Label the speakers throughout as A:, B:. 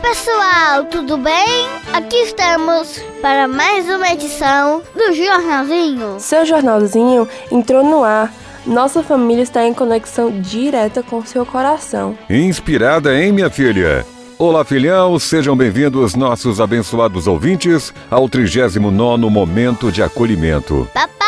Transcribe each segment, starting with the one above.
A: pessoal, tudo bem? Aqui estamos para mais uma edição do Jornalzinho.
B: Seu jornalzinho entrou no ar. Nossa família está em conexão direta com seu coração.
C: Inspirada em minha filha. Olá, filhão, sejam bem-vindos, nossos abençoados ouvintes, ao 39 Momento de Acolhimento.
A: Papai,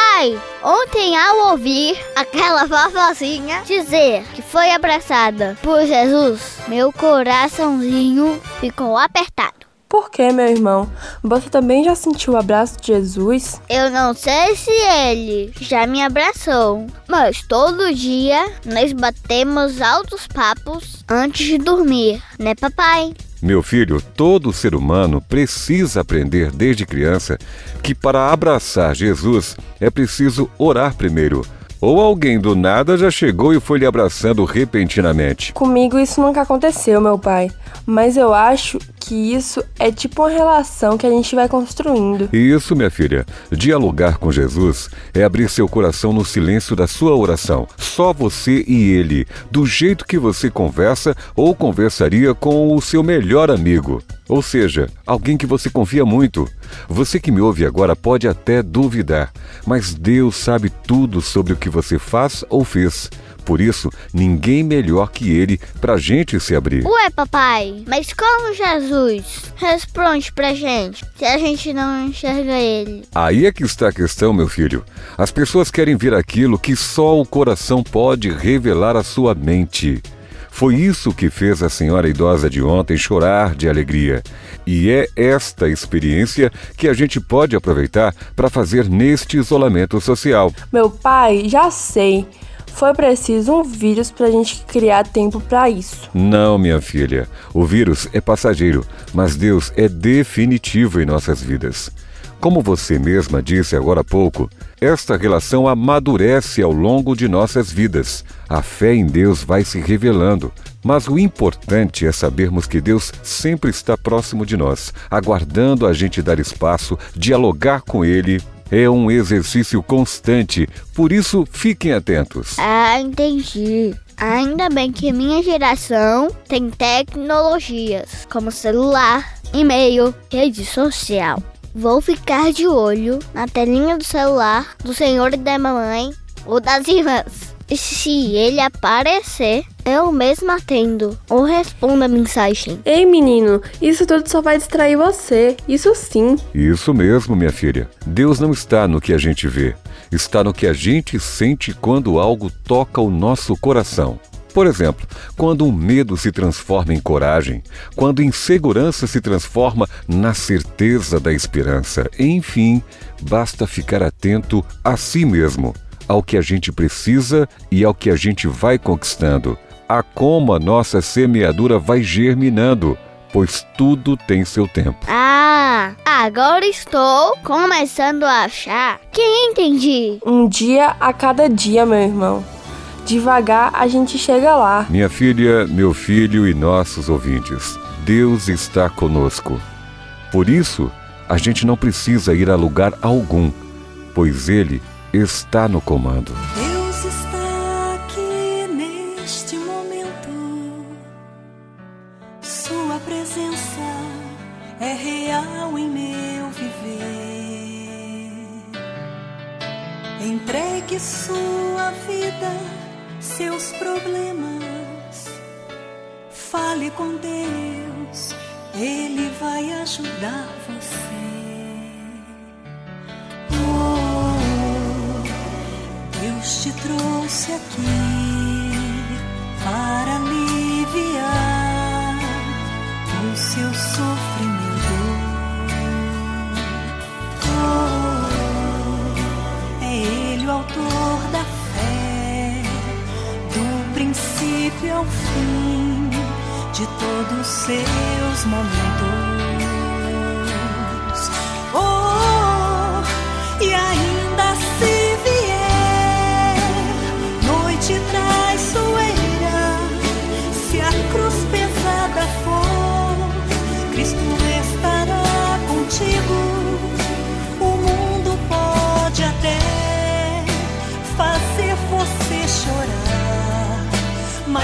A: ontem ao ouvir aquela vovozinha dizer que foi abraçada por Jesus, meu coraçãozinho ficou apertado.
B: Por que, meu irmão? Você também já sentiu o abraço de Jesus?
A: Eu não sei se ele já me abraçou, mas todo dia nós batemos altos papos antes de dormir, né, papai?
C: Meu filho, todo ser humano precisa aprender desde criança que para abraçar Jesus é preciso orar primeiro. Ou alguém do nada já chegou e foi lhe abraçando repentinamente.
B: Comigo isso nunca aconteceu, meu pai. Mas eu acho que isso é tipo uma relação que a gente vai construindo.
C: Isso, minha filha. Dialogar com Jesus é abrir seu coração no silêncio da sua oração. Só você e ele, do jeito que você conversa ou conversaria com o seu melhor amigo. Ou seja, alguém que você confia muito. Você que me ouve agora pode até duvidar, mas Deus sabe tudo sobre o que você faz ou fez. Por isso, ninguém melhor que ele pra gente se abrir.
A: Ué, papai, mas como Jesus responde pra gente se a gente não enxerga ele?
C: Aí é que está a questão, meu filho. As pessoas querem ver aquilo que só o coração pode revelar à sua mente. Foi isso que fez a senhora idosa de ontem chorar de alegria. E é esta experiência que a gente pode aproveitar para fazer neste isolamento social.
B: Meu pai, já sei. Foi preciso um vírus para a gente criar tempo para isso.
C: Não, minha filha. O vírus é passageiro, mas Deus é definitivo em nossas vidas. Como você mesma disse agora há pouco, esta relação amadurece ao longo de nossas vidas. A fé em Deus vai se revelando. Mas o importante é sabermos que Deus sempre está próximo de nós, aguardando a gente dar espaço, dialogar com Ele é um exercício constante, por isso fiquem atentos.
A: Ah, entendi. Ainda bem que minha geração tem tecnologias como celular, e-mail, rede social. Vou ficar de olho na telinha do celular do senhor e da mamãe ou das irmãs. E se ele aparecer, eu mesmo atendo ou respondo a mensagem.
B: Ei, menino, isso tudo só vai distrair você. Isso sim.
C: Isso mesmo, minha filha. Deus não está no que a gente vê, está no que a gente sente quando algo toca o nosso coração. Por exemplo, quando um medo se transforma em coragem, quando insegurança se transforma na certeza da esperança. Enfim, basta ficar atento a si mesmo ao que a gente precisa e ao que a gente vai conquistando, a como a nossa semeadura vai germinando, pois tudo tem seu tempo.
A: Ah, agora estou começando a achar que entendi.
B: Um dia a cada dia, meu irmão. Devagar a gente chega lá.
C: Minha filha, meu filho e nossos ouvintes, Deus está conosco. Por isso, a gente não precisa ir a lugar algum, pois Ele está no comando.
D: Deus está aqui neste momento. Sua presença é real em meu viver. Entregue sua vida, seus problemas. Fale com Deus, Ele vai ajudar você. Deus te trouxe aqui princípio ao fim de todos os seus momentos. Oh,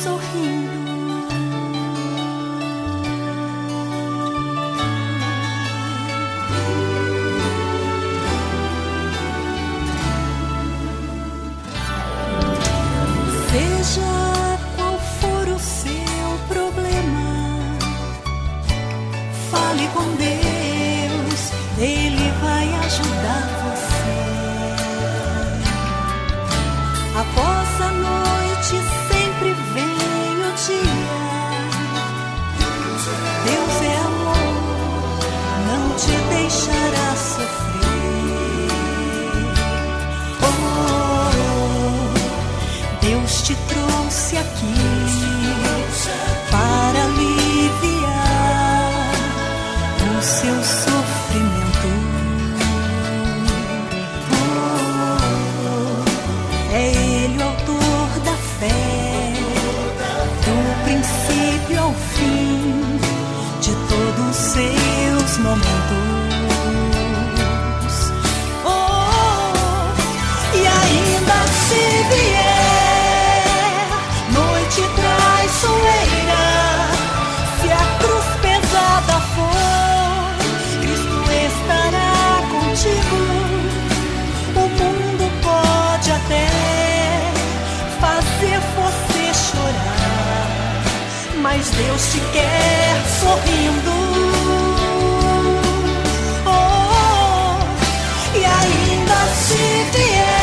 D: sorrindo. Mas Deus te quer sorrindo. Oh, e ainda se vier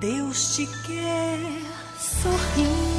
D: Deus te quer sorrindo.